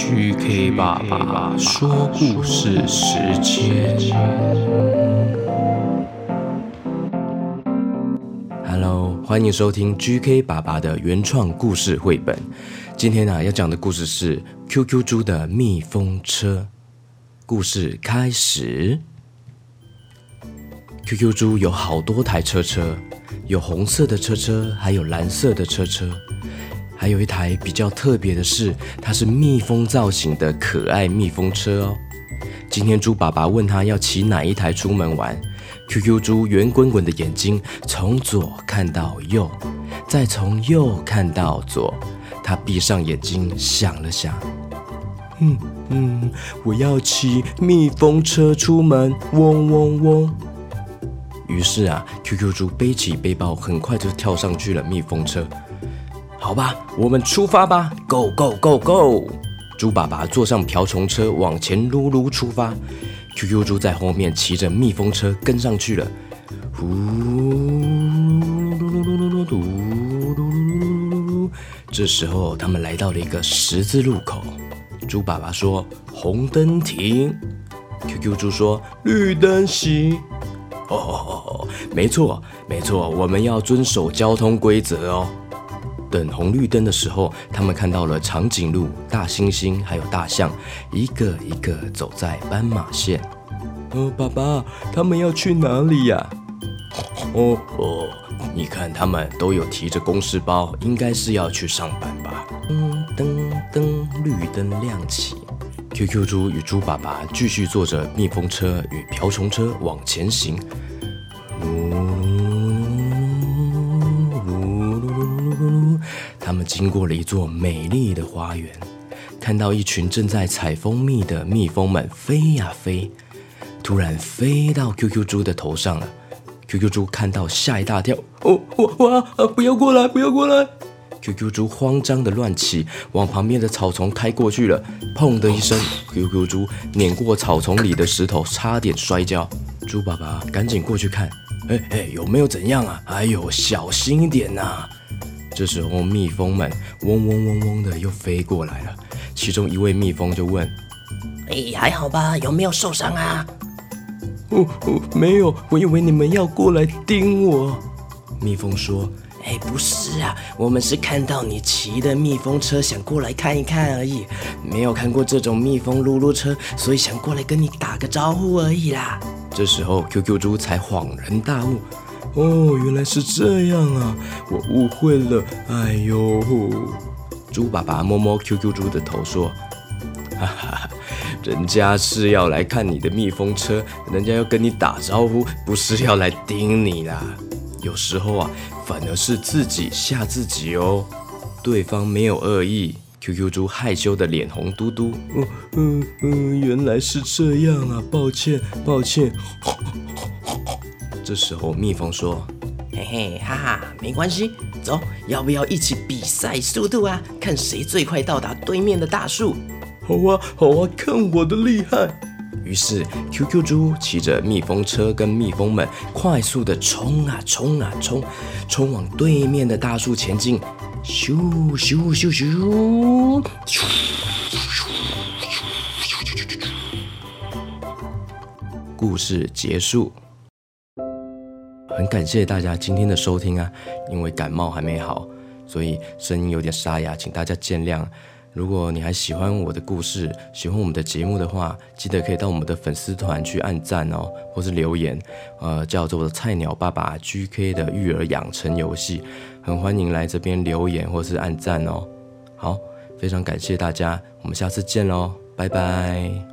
GK 爸爸说故事时间。Hello，欢迎收听 GK 爸爸的原创故事绘本。今天呢、啊，要讲的故事是 QQ 猪的蜜蜂车。故事开始。QQ 猪有好多台车车，有红色的车车，还有蓝色的车车。还有一台比较特别的是，它是蜜蜂造型的可爱蜜蜂车哦。今天猪爸爸问他要骑哪一台出门玩，QQ 猪圆滚滚的眼睛从左看到右，再从右看到左，他闭上眼睛想了想，嗯嗯，我要骑蜜蜂车出门，嗡嗡嗡。于是啊，QQ 猪背起背包，很快就跳上去了蜜蜂车。好吧，我们出发吧，Go Go Go Go！猪爸爸坐上瓢虫车往前噜噜出发，QQ 猪在后面骑着蜜蜂车跟上去了，呼噜噜噜噜噜噜噜噜噜噜噜噜噜。这时候，他们来到了一个十字路口，猪爸爸说：“红灯停。” QQ 猪说：“绿灯行。”哦，没错，没错，我们要遵守交通规则哦。等红绿灯的时候，他们看到了长颈鹿、大猩猩还有大象，一个一个走在斑马线。哦，爸爸，他们要去哪里呀？哦哦，你看他们都有提着公事包，应该是要去上班吧？嗯，噔噔，绿灯亮起。QQ 猪与猪爸爸继续坐着蜜蜂车与瓢虫车往前行。他们经过了一座美丽的花园，看到一群正在采蜂蜜的蜜蜂们飞呀飞，突然飞到 QQ 猪的头上了。QQ 猪看到吓一大跳，哦，哇哇啊！不要过来，不要过来！QQ 猪慌张的乱起，往旁边的草丛开过去了。砰的一声，QQ 猪碾过草丛里的石头，差点摔跤。猪爸爸赶紧过去看，哎哎，有没有怎样啊？哎呦，小心一点呐！这时候，蜜蜂们嗡嗡嗡嗡的又飞过来了。其中一位蜜蜂就问：“哎，还好吧？有没有受伤啊？”“哦哦，没有。我以为你们要过来叮我。”蜜蜂说：“哎，不是啊，我们是看到你骑的蜜蜂车，想过来看一看而已。没有看过这种蜜蜂噜噜车，所以想过来跟你打个招呼而已啦。”这时候，QQ 猪才恍然大悟。哦，原来是这样啊！我误会了。哎呦，猪爸爸摸摸 QQ 猪的头说：“哈哈，人家是要来看你的蜜蜂车，人家要跟你打招呼，不是要来盯你啦。有时候啊，反而是自己吓自己哦。对方没有恶意。”QQ 猪害羞的脸红嘟嘟。嗯嗯嗯，原来是这样啊！抱歉，抱歉。这时候，蜜蜂说：“嘿嘿，哈哈，没关系，走，要不要一起比赛速度啊？看谁最快到达对面的大树。”“好啊，好啊，看我的厉害！”于是，QQ 猪骑着蜜蜂车跟蜜蜂们快速的冲啊冲啊冲，冲往对面的大树前进。咻咻咻咻！故事结束。很感谢大家今天的收听啊，因为感冒还没好，所以声音有点沙哑，请大家见谅。如果你还喜欢我的故事，喜欢我们的节目的话，记得可以到我们的粉丝团去按赞哦，或是留言，呃，叫做我的“菜鸟爸爸 GK 的育儿养成游戏”，很欢迎来这边留言或是按赞哦。好，非常感谢大家，我们下次见喽，拜拜。